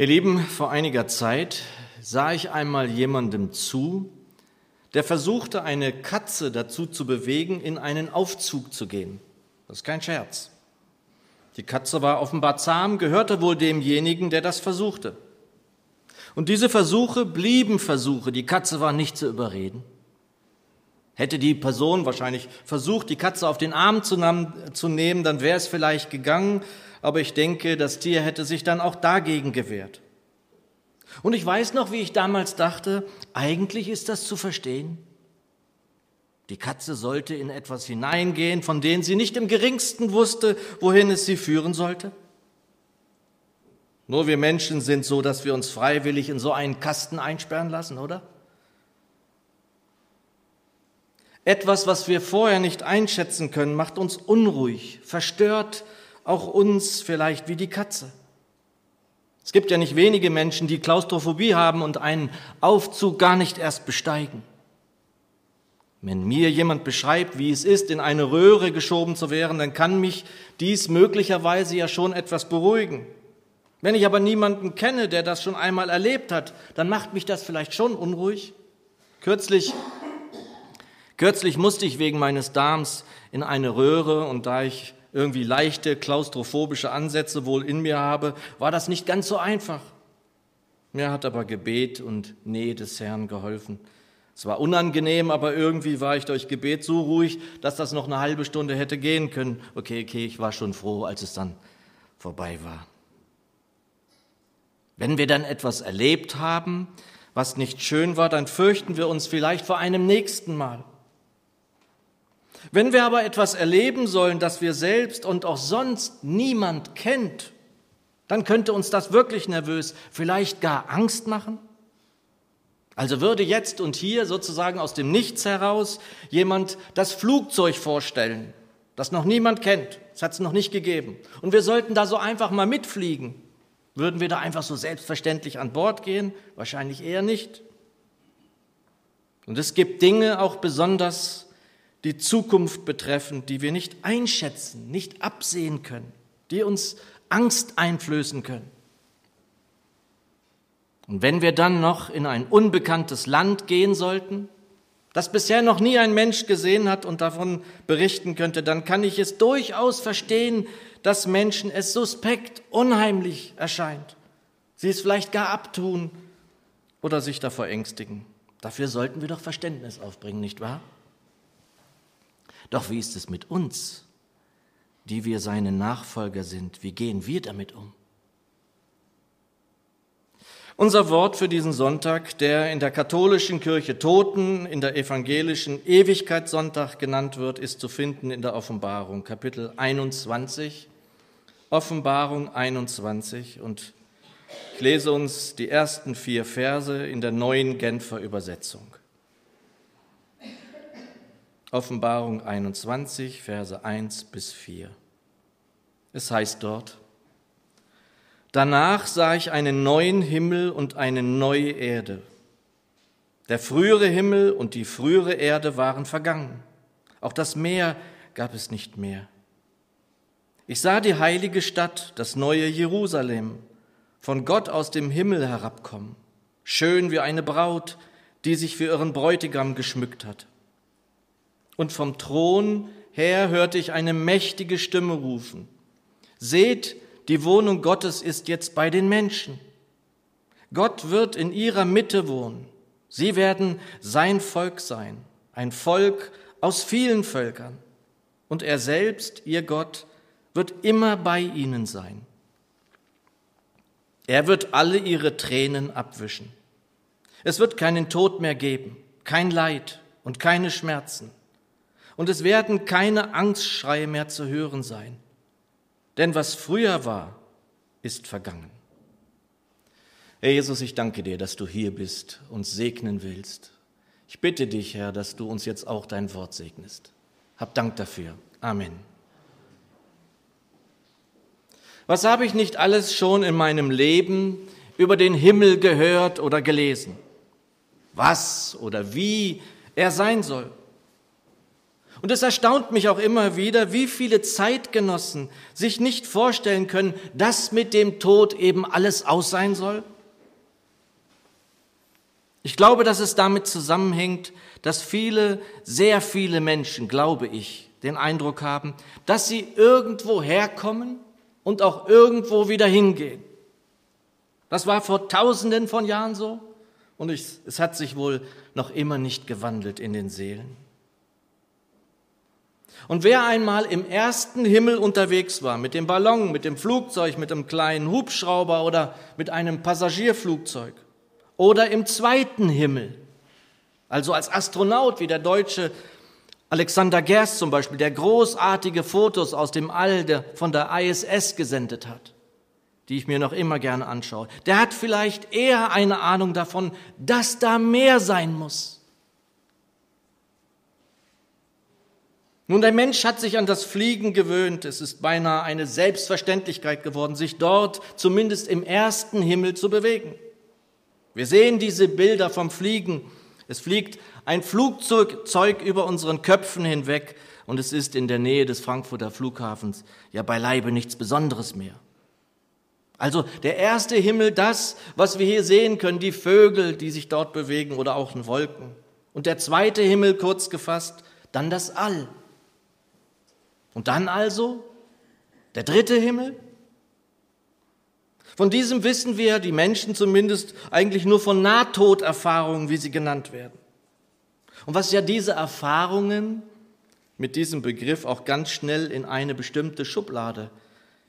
Ihr Lieben, vor einiger Zeit sah ich einmal jemandem zu, der versuchte, eine Katze dazu zu bewegen, in einen Aufzug zu gehen. Das ist kein Scherz. Die Katze war offenbar zahm, gehörte wohl demjenigen, der das versuchte. Und diese Versuche blieben Versuche, die Katze war nicht zu überreden. Hätte die Person wahrscheinlich versucht, die Katze auf den Arm zu, nehmen, dann wäre es vielleicht gegangen, aber ich denke, das Tier hätte sich dann auch dagegen gewehrt. Und ich weiß noch, wie ich damals dachte, eigentlich ist das zu verstehen. Die Katze sollte in etwas hineingehen, von dem sie nicht im geringsten wusste, wohin es sie führen sollte. Nur wir Menschen sind so, dass wir uns freiwillig in so einen Kasten einsperren lassen, oder? Etwas, was wir vorher nicht einschätzen können, macht uns unruhig, verstört auch uns vielleicht wie die Katze. Es gibt ja nicht wenige Menschen, die Klaustrophobie haben und einen Aufzug gar nicht erst besteigen. Wenn mir jemand beschreibt, wie es ist, in eine Röhre geschoben zu werden, dann kann mich dies möglicherweise ja schon etwas beruhigen. Wenn ich aber niemanden kenne, der das schon einmal erlebt hat, dann macht mich das vielleicht schon unruhig. Kürzlich, kürzlich musste ich wegen meines Darms in eine Röhre und da ich irgendwie leichte klaustrophobische Ansätze wohl in mir habe, war das nicht ganz so einfach. Mir hat aber Gebet und Nähe des Herrn geholfen. Es war unangenehm, aber irgendwie war ich durch Gebet so ruhig, dass das noch eine halbe Stunde hätte gehen können. Okay, okay, ich war schon froh, als es dann vorbei war. Wenn wir dann etwas erlebt haben, was nicht schön war, dann fürchten wir uns vielleicht vor einem nächsten Mal. Wenn wir aber etwas erleben sollen, das wir selbst und auch sonst niemand kennt, dann könnte uns das wirklich nervös, vielleicht gar Angst machen. Also würde jetzt und hier sozusagen aus dem Nichts heraus jemand das Flugzeug vorstellen, das noch niemand kennt, es hat es noch nicht gegeben. Und wir sollten da so einfach mal mitfliegen. Würden wir da einfach so selbstverständlich an Bord gehen? Wahrscheinlich eher nicht. Und es gibt Dinge auch besonders die Zukunft betreffen, die wir nicht einschätzen, nicht absehen können, die uns Angst einflößen können. Und wenn wir dann noch in ein unbekanntes Land gehen sollten, das bisher noch nie ein Mensch gesehen hat und davon berichten könnte, dann kann ich es durchaus verstehen, dass Menschen es suspekt, unheimlich erscheint. Sie es vielleicht gar abtun oder sich davor ängstigen. Dafür sollten wir doch Verständnis aufbringen, nicht wahr? Doch wie ist es mit uns, die wir seine Nachfolger sind? Wie gehen wir damit um? Unser Wort für diesen Sonntag, der in der katholischen Kirche Toten, in der evangelischen Ewigkeitssonntag genannt wird, ist zu finden in der Offenbarung, Kapitel 21. Offenbarung 21 und ich lese uns die ersten vier Verse in der neuen Genfer Übersetzung. Offenbarung 21, Verse 1 bis 4. Es heißt dort, Danach sah ich einen neuen Himmel und eine neue Erde. Der frühere Himmel und die frühere Erde waren vergangen. Auch das Meer gab es nicht mehr. Ich sah die heilige Stadt, das neue Jerusalem, von Gott aus dem Himmel herabkommen, schön wie eine Braut, die sich für ihren Bräutigam geschmückt hat. Und vom Thron her hörte ich eine mächtige Stimme rufen. Seht, die Wohnung Gottes ist jetzt bei den Menschen. Gott wird in ihrer Mitte wohnen. Sie werden sein Volk sein, ein Volk aus vielen Völkern. Und er selbst, ihr Gott, wird immer bei ihnen sein. Er wird alle ihre Tränen abwischen. Es wird keinen Tod mehr geben, kein Leid und keine Schmerzen und es werden keine Angstschreie mehr zu hören sein. Denn was früher war, ist vergangen. Herr Jesus, ich danke dir, dass du hier bist und segnen willst. Ich bitte dich, Herr, dass du uns jetzt auch dein Wort segnest. Hab Dank dafür. Amen. Was habe ich nicht alles schon in meinem Leben über den Himmel gehört oder gelesen? Was oder wie er sein soll? Und es erstaunt mich auch immer wieder, wie viele Zeitgenossen sich nicht vorstellen können, dass mit dem Tod eben alles aus sein soll. Ich glaube, dass es damit zusammenhängt, dass viele, sehr viele Menschen, glaube ich, den Eindruck haben, dass sie irgendwo herkommen und auch irgendwo wieder hingehen. Das war vor tausenden von Jahren so und ich, es hat sich wohl noch immer nicht gewandelt in den Seelen. Und wer einmal im ersten Himmel unterwegs war, mit dem Ballon, mit dem Flugzeug, mit einem kleinen Hubschrauber oder mit einem Passagierflugzeug oder im zweiten Himmel, also als Astronaut wie der deutsche Alexander Gerst zum Beispiel, der großartige Fotos aus dem All der, von der ISS gesendet hat, die ich mir noch immer gerne anschaue, der hat vielleicht eher eine Ahnung davon, dass da mehr sein muss. Nun, der Mensch hat sich an das Fliegen gewöhnt. Es ist beinahe eine Selbstverständlichkeit geworden, sich dort zumindest im ersten Himmel zu bewegen. Wir sehen diese Bilder vom Fliegen. Es fliegt ein Flugzeug über unseren Köpfen hinweg und es ist in der Nähe des Frankfurter Flughafens ja beileibe nichts Besonderes mehr. Also der erste Himmel, das, was wir hier sehen können, die Vögel, die sich dort bewegen oder auch in Wolken. Und der zweite Himmel, kurz gefasst, dann das All. Und dann also der dritte Himmel? Von diesem wissen wir, die Menschen zumindest, eigentlich nur von Nahtoderfahrungen, wie sie genannt werden. Und was ja diese Erfahrungen mit diesem Begriff auch ganz schnell in eine bestimmte Schublade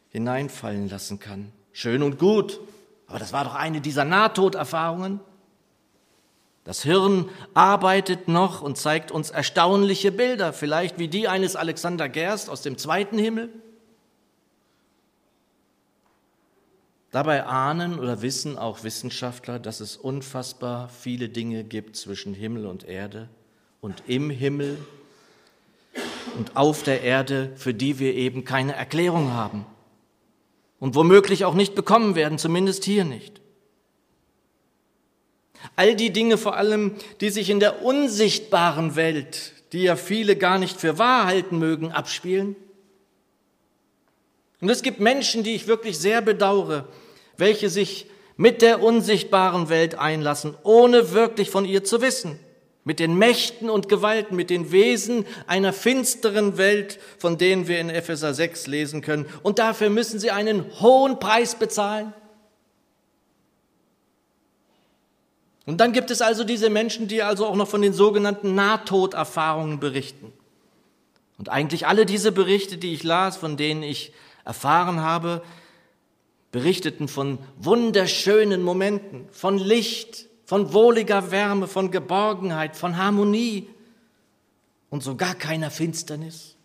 hineinfallen lassen kann. Schön und gut, aber das war doch eine dieser Nahtoderfahrungen. Das Hirn arbeitet noch und zeigt uns erstaunliche Bilder, vielleicht wie die eines Alexander Gerst aus dem zweiten Himmel. Dabei ahnen oder wissen auch Wissenschaftler, dass es unfassbar viele Dinge gibt zwischen Himmel und Erde und im Himmel und auf der Erde, für die wir eben keine Erklärung haben und womöglich auch nicht bekommen werden, zumindest hier nicht. All die Dinge vor allem, die sich in der unsichtbaren Welt, die ja viele gar nicht für wahr halten mögen, abspielen. Und es gibt Menschen, die ich wirklich sehr bedauere, welche sich mit der unsichtbaren Welt einlassen, ohne wirklich von ihr zu wissen, mit den Mächten und Gewalten, mit den Wesen einer finsteren Welt, von denen wir in Epheser 6 lesen können. Und dafür müssen sie einen hohen Preis bezahlen. Und dann gibt es also diese Menschen, die also auch noch von den sogenannten Nahtoderfahrungen berichten. Und eigentlich alle diese Berichte, die ich las, von denen ich erfahren habe, berichteten von wunderschönen Momenten, von Licht, von wohliger Wärme, von Geborgenheit, von Harmonie und sogar keiner Finsternis.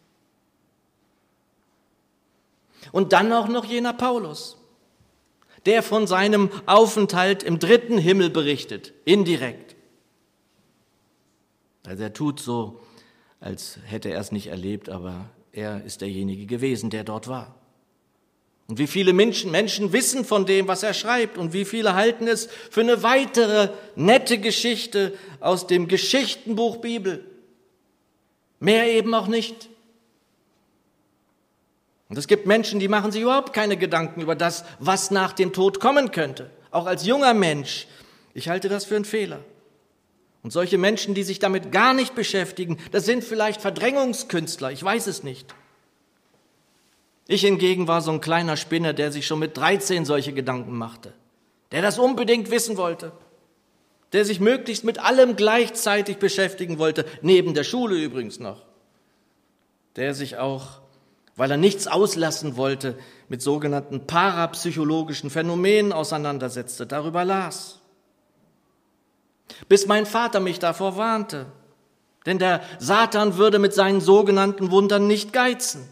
Und dann auch noch jener Paulus, der von seinem Aufenthalt im dritten Himmel berichtet, indirekt. Also er tut so, als hätte er es nicht erlebt, aber er ist derjenige gewesen, der dort war. Und wie viele Menschen, Menschen wissen von dem, was er schreibt und wie viele halten es für eine weitere nette Geschichte aus dem Geschichtenbuch Bibel. Mehr eben auch nicht. Und es gibt Menschen, die machen sich überhaupt keine Gedanken über das, was nach dem Tod kommen könnte. Auch als junger Mensch. Ich halte das für einen Fehler. Und solche Menschen, die sich damit gar nicht beschäftigen, das sind vielleicht Verdrängungskünstler, ich weiß es nicht. Ich hingegen war so ein kleiner Spinner, der sich schon mit 13 solche Gedanken machte, der das unbedingt wissen wollte, der sich möglichst mit allem gleichzeitig beschäftigen wollte, neben der Schule übrigens noch, der sich auch weil er nichts auslassen wollte, mit sogenannten parapsychologischen Phänomenen auseinandersetzte, darüber las. Bis mein Vater mich davor warnte, denn der Satan würde mit seinen sogenannten Wundern nicht geizen.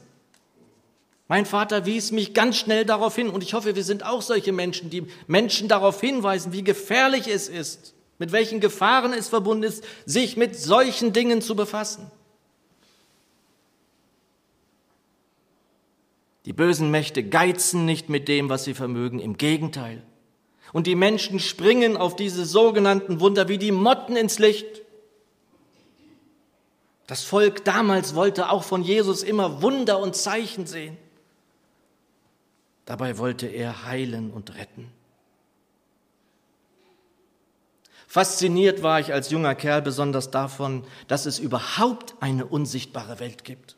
Mein Vater wies mich ganz schnell darauf hin, und ich hoffe, wir sind auch solche Menschen, die Menschen darauf hinweisen, wie gefährlich es ist, mit welchen Gefahren es verbunden ist, sich mit solchen Dingen zu befassen. Die bösen Mächte geizen nicht mit dem, was sie vermögen, im Gegenteil. Und die Menschen springen auf diese sogenannten Wunder wie die Motten ins Licht. Das Volk damals wollte auch von Jesus immer Wunder und Zeichen sehen. Dabei wollte er heilen und retten. Fasziniert war ich als junger Kerl besonders davon, dass es überhaupt eine unsichtbare Welt gibt.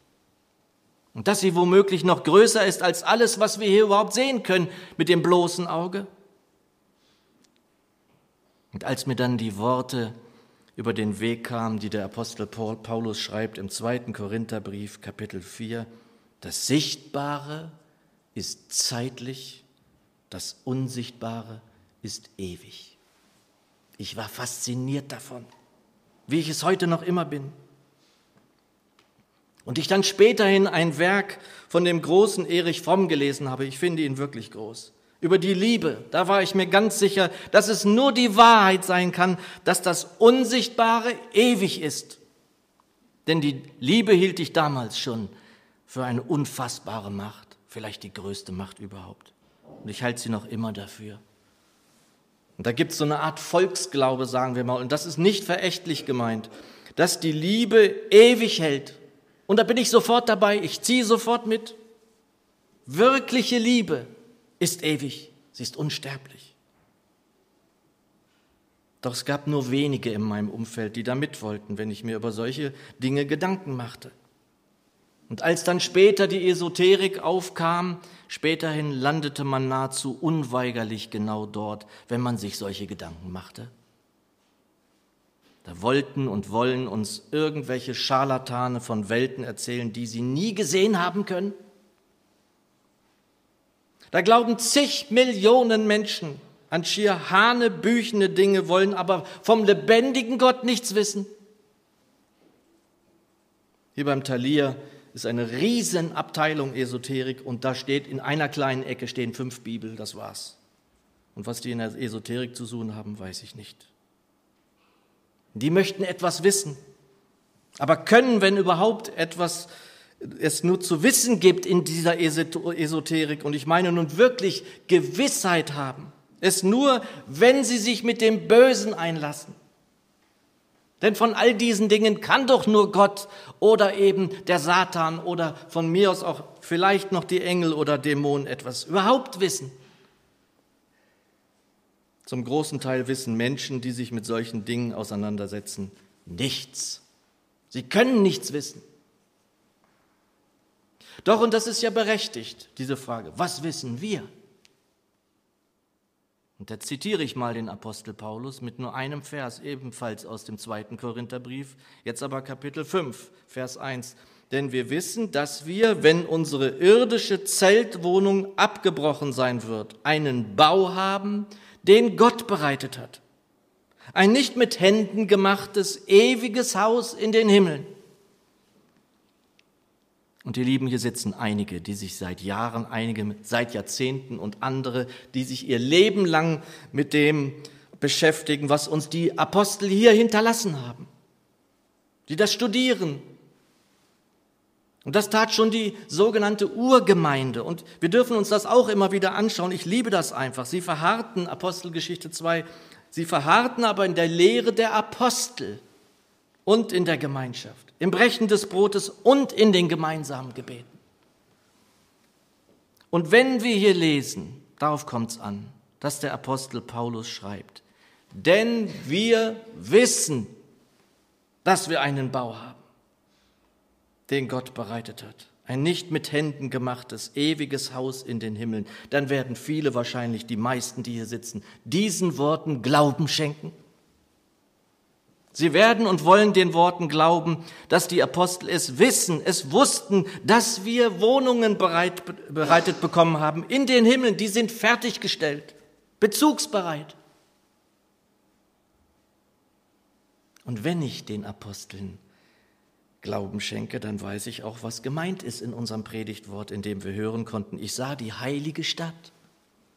Und dass sie womöglich noch größer ist als alles, was wir hier überhaupt sehen können mit dem bloßen Auge. Und als mir dann die Worte über den Weg kamen, die der Apostel Paulus schreibt im zweiten Korintherbrief, Kapitel 4, das Sichtbare ist zeitlich, das Unsichtbare ist ewig. Ich war fasziniert davon, wie ich es heute noch immer bin. Und ich dann späterhin ein Werk von dem großen Erich Fromm gelesen habe, ich finde ihn wirklich groß, über die Liebe, da war ich mir ganz sicher, dass es nur die Wahrheit sein kann, dass das Unsichtbare ewig ist. Denn die Liebe hielt ich damals schon für eine unfassbare Macht, vielleicht die größte Macht überhaupt. Und ich halte sie noch immer dafür. Und da gibt es so eine Art Volksglaube, sagen wir mal, und das ist nicht verächtlich gemeint, dass die Liebe ewig hält. Und da bin ich sofort dabei, ich ziehe sofort mit. Wirkliche Liebe ist ewig, sie ist unsterblich. Doch es gab nur wenige in meinem Umfeld, die da mit wollten, wenn ich mir über solche Dinge Gedanken machte. Und als dann später die Esoterik aufkam, späterhin landete man nahezu unweigerlich genau dort, wenn man sich solche Gedanken machte. Da wollten und wollen uns irgendwelche Scharlatane von Welten erzählen, die sie nie gesehen haben können. Da glauben zig Millionen Menschen an schier hanebüchene Dinge, wollen aber vom lebendigen Gott nichts wissen. Hier beim Thalia ist eine Riesenabteilung Esoterik und da steht in einer kleinen Ecke stehen fünf Bibel, das war's. Und was die in der Esoterik zu suchen haben, weiß ich nicht. Die möchten etwas wissen, aber können, wenn überhaupt, etwas es nur zu wissen gibt in dieser Esoterik, und ich meine nun wirklich Gewissheit haben, es nur, wenn sie sich mit dem Bösen einlassen. Denn von all diesen Dingen kann doch nur Gott oder eben der Satan oder von mir aus auch vielleicht noch die Engel oder Dämonen etwas überhaupt wissen. Zum großen Teil wissen Menschen, die sich mit solchen Dingen auseinandersetzen, nichts. Sie können nichts wissen. Doch, und das ist ja berechtigt, diese Frage, was wissen wir? Und da zitiere ich mal den Apostel Paulus mit nur einem Vers, ebenfalls aus dem zweiten Korintherbrief, jetzt aber Kapitel 5, Vers 1. Denn wir wissen, dass wir, wenn unsere irdische Zeltwohnung abgebrochen sein wird, einen Bau haben, den Gott bereitet hat. Ein nicht mit Händen gemachtes, ewiges Haus in den Himmeln. Und ihr Lieben, hier sitzen einige, die sich seit Jahren, einige seit Jahrzehnten und andere, die sich ihr Leben lang mit dem beschäftigen, was uns die Apostel hier hinterlassen haben. Die das studieren. Und das tat schon die sogenannte Urgemeinde. Und wir dürfen uns das auch immer wieder anschauen. Ich liebe das einfach. Sie verharrten, Apostelgeschichte 2, sie verharrten aber in der Lehre der Apostel und in der Gemeinschaft im Brechen des Brotes und in den gemeinsamen Gebeten. Und wenn wir hier lesen, darauf kommt es an, dass der Apostel Paulus schreibt, denn wir wissen, dass wir einen Bau haben, den Gott bereitet hat. Ein nicht mit Händen gemachtes, ewiges Haus in den Himmeln. Dann werden viele wahrscheinlich, die meisten, die hier sitzen, diesen Worten Glauben schenken Sie werden und wollen den Worten glauben, dass die Apostel es wissen, es wussten, dass wir Wohnungen bereit, bereitet bekommen haben in den Himmeln, die sind fertiggestellt, bezugsbereit. Und wenn ich den Aposteln Glauben schenke, dann weiß ich auch, was gemeint ist in unserem Predigtwort, in dem wir hören konnten. Ich sah die heilige Stadt,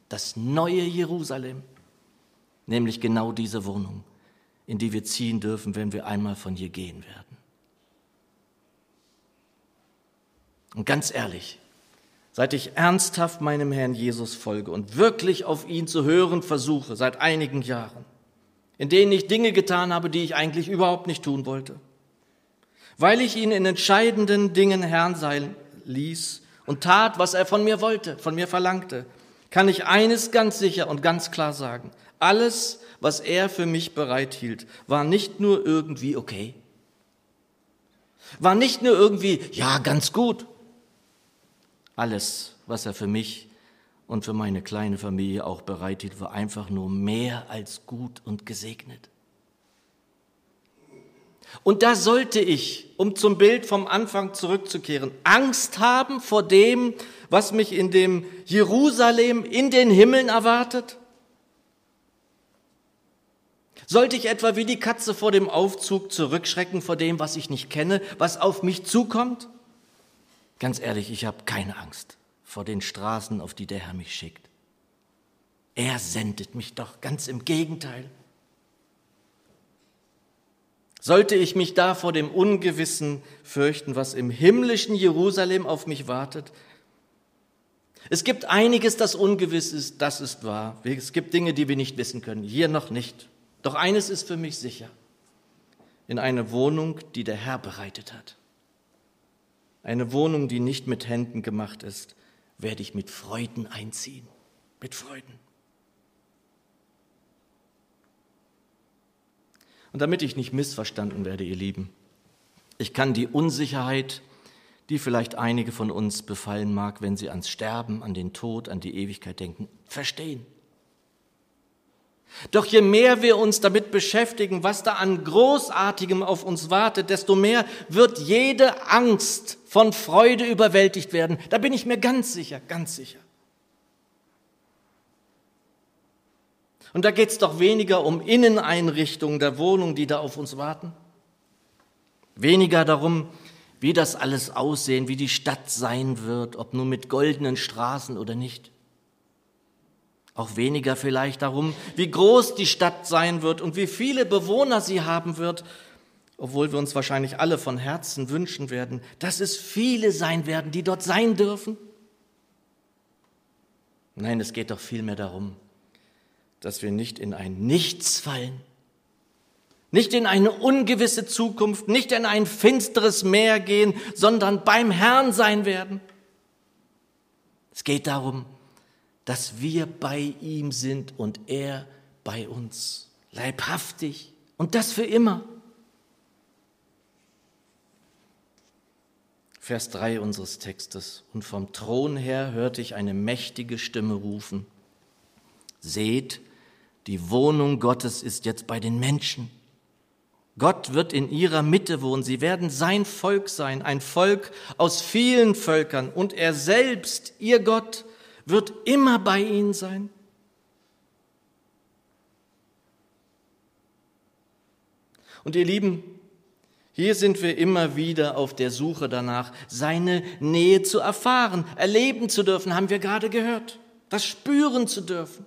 das neue Jerusalem, nämlich genau diese Wohnung in die wir ziehen dürfen, wenn wir einmal von hier gehen werden. Und ganz ehrlich, seit ich ernsthaft meinem Herrn Jesus folge und wirklich auf ihn zu hören versuche, seit einigen Jahren, in denen ich Dinge getan habe, die ich eigentlich überhaupt nicht tun wollte, weil ich ihn in entscheidenden Dingen Herrn sein ließ und tat, was er von mir wollte, von mir verlangte, kann ich eines ganz sicher und ganz klar sagen. Alles, was er für mich bereithielt, war nicht nur irgendwie okay, war nicht nur irgendwie, ja, ganz gut. Alles, was er für mich und für meine kleine Familie auch bereithielt, war einfach nur mehr als gut und gesegnet. Und da sollte ich, um zum Bild vom Anfang zurückzukehren, Angst haben vor dem, was mich in dem Jerusalem in den Himmeln erwartet? Sollte ich etwa wie die Katze vor dem Aufzug zurückschrecken vor dem, was ich nicht kenne, was auf mich zukommt? Ganz ehrlich, ich habe keine Angst vor den Straßen, auf die der Herr mich schickt. Er sendet mich doch ganz im Gegenteil. Sollte ich mich da vor dem Ungewissen fürchten, was im himmlischen Jerusalem auf mich wartet? Es gibt einiges, das ungewiss ist, das ist wahr. Es gibt Dinge, die wir nicht wissen können, hier noch nicht. Doch eines ist für mich sicher. In eine Wohnung, die der Herr bereitet hat. Eine Wohnung, die nicht mit Händen gemacht ist, werde ich mit Freuden einziehen. Mit Freuden. Und damit ich nicht missverstanden werde, ihr Lieben, ich kann die Unsicherheit, die vielleicht einige von uns befallen mag, wenn sie ans Sterben, an den Tod, an die Ewigkeit denken, verstehen. Doch je mehr wir uns damit beschäftigen, was da an Großartigem auf uns wartet, desto mehr wird jede Angst von Freude überwältigt werden. Da bin ich mir ganz sicher, ganz sicher. Und da geht es doch weniger um Inneneinrichtungen der Wohnung, die da auf uns warten. Weniger darum, wie das alles aussehen, wie die Stadt sein wird, ob nur mit goldenen Straßen oder nicht. Auch weniger vielleicht darum, wie groß die Stadt sein wird und wie viele Bewohner sie haben wird, obwohl wir uns wahrscheinlich alle von Herzen wünschen werden, dass es viele sein werden, die dort sein dürfen. Nein, es geht doch vielmehr darum, dass wir nicht in ein Nichts fallen, nicht in eine ungewisse Zukunft, nicht in ein finsteres Meer gehen, sondern beim Herrn sein werden. Es geht darum, dass wir bei ihm sind und er bei uns, leibhaftig und das für immer. Vers 3 unseres Textes. Und vom Thron her hörte ich eine mächtige Stimme rufen. Seht, die Wohnung Gottes ist jetzt bei den Menschen. Gott wird in ihrer Mitte wohnen. Sie werden sein Volk sein, ein Volk aus vielen Völkern. Und er selbst, ihr Gott, wird immer bei ihnen sein. Und ihr Lieben, hier sind wir immer wieder auf der Suche danach, seine Nähe zu erfahren, erleben zu dürfen, haben wir gerade gehört, das spüren zu dürfen.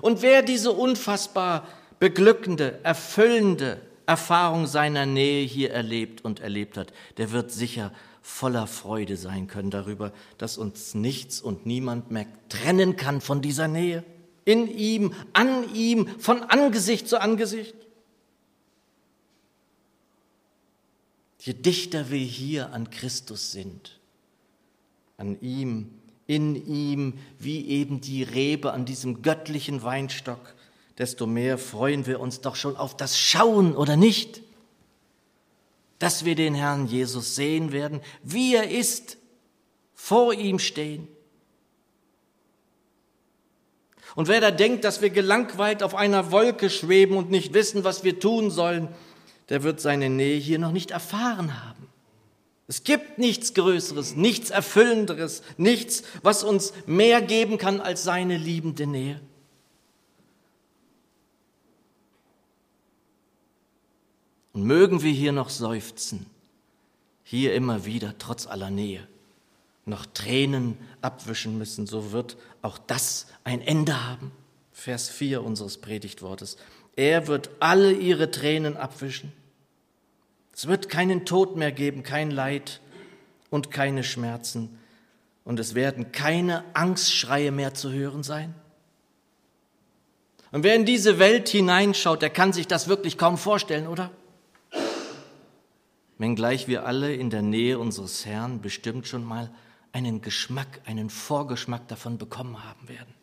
Und wer diese unfassbar beglückende, erfüllende Erfahrung seiner Nähe hier erlebt und erlebt hat, der wird sicher voller Freude sein können darüber, dass uns nichts und niemand mehr trennen kann von dieser Nähe. In ihm, an ihm, von Angesicht zu Angesicht. Je dichter wir hier an Christus sind, an ihm, in ihm wie eben die Rebe an diesem göttlichen Weinstock, desto mehr freuen wir uns doch schon auf das Schauen oder nicht, dass wir den Herrn Jesus sehen werden, wie er ist, vor ihm stehen. Und wer da denkt, dass wir gelangweilt auf einer Wolke schweben und nicht wissen, was wir tun sollen, der wird seine Nähe hier noch nicht erfahren haben. Es gibt nichts Größeres, nichts Erfüllenderes, nichts, was uns mehr geben kann als seine liebende Nähe. Und mögen wir hier noch seufzen, hier immer wieder, trotz aller Nähe, noch Tränen abwischen müssen, so wird auch das ein Ende haben. Vers 4 unseres Predigtwortes. Er wird alle ihre Tränen abwischen. Es wird keinen Tod mehr geben, kein Leid und keine Schmerzen. Und es werden keine Angstschreie mehr zu hören sein. Und wer in diese Welt hineinschaut, der kann sich das wirklich kaum vorstellen, oder? wenngleich wir alle in der Nähe unseres Herrn bestimmt schon mal einen Geschmack, einen Vorgeschmack davon bekommen haben werden.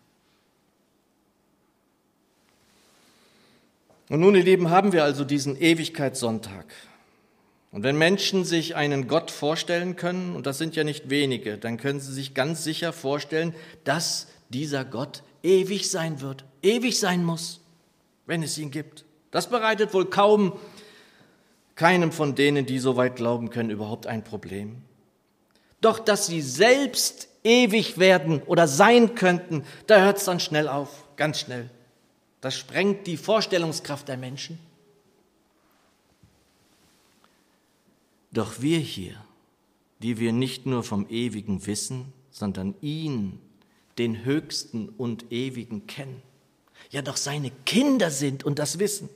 Und nun, ihr Lieben, haben wir also diesen Ewigkeitssonntag. Und wenn Menschen sich einen Gott vorstellen können, und das sind ja nicht wenige, dann können sie sich ganz sicher vorstellen, dass dieser Gott ewig sein wird, ewig sein muss, wenn es ihn gibt. Das bereitet wohl kaum keinem von denen, die so weit glauben können, überhaupt ein Problem. Doch dass sie selbst ewig werden oder sein könnten, da hört es dann schnell auf, ganz schnell. Das sprengt die Vorstellungskraft der Menschen. Doch wir hier, die wir nicht nur vom Ewigen wissen, sondern ihn, den Höchsten und Ewigen kennen, ja doch seine Kinder sind und das wissen,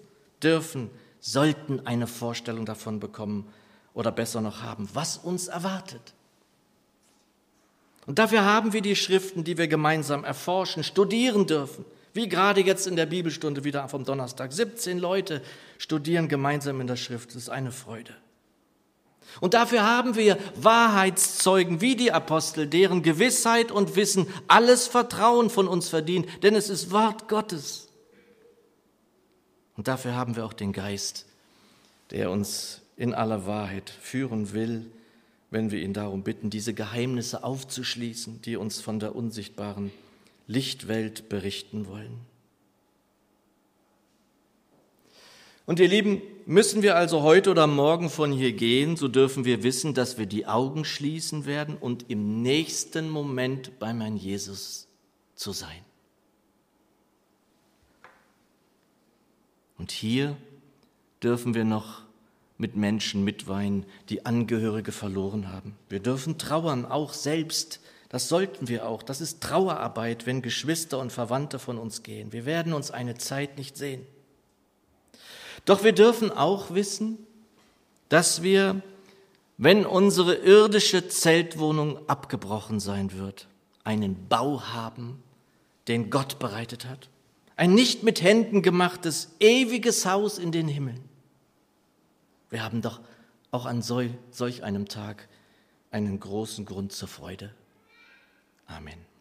dürfen, sollten eine Vorstellung davon bekommen oder besser noch haben, was uns erwartet. Und dafür haben wir die Schriften, die wir gemeinsam erforschen, studieren dürfen. Wie gerade jetzt in der Bibelstunde wieder vom Donnerstag. 17 Leute studieren gemeinsam in der Schrift. Das ist eine Freude. Und dafür haben wir Wahrheitszeugen wie die Apostel, deren Gewissheit und Wissen alles Vertrauen von uns verdient, denn es ist Wort Gottes. Und dafür haben wir auch den Geist, der uns in aller Wahrheit führen will, wenn wir ihn darum bitten, diese Geheimnisse aufzuschließen, die uns von der unsichtbaren Lichtwelt berichten wollen. Und ihr Lieben, müssen wir also heute oder morgen von hier gehen, so dürfen wir wissen, dass wir die Augen schließen werden und im nächsten Moment bei mein Jesus zu sein. Und hier dürfen wir noch mit Menschen mitweinen, die Angehörige verloren haben. Wir dürfen trauern, auch selbst das sollten wir auch. Das ist Trauerarbeit, wenn Geschwister und Verwandte von uns gehen. Wir werden uns eine Zeit nicht sehen. Doch wir dürfen auch wissen, dass wir, wenn unsere irdische Zeltwohnung abgebrochen sein wird, einen Bau haben, den Gott bereitet hat. Ein nicht mit Händen gemachtes, ewiges Haus in den Himmeln. Wir haben doch auch an solch einem Tag einen großen Grund zur Freude. Amen.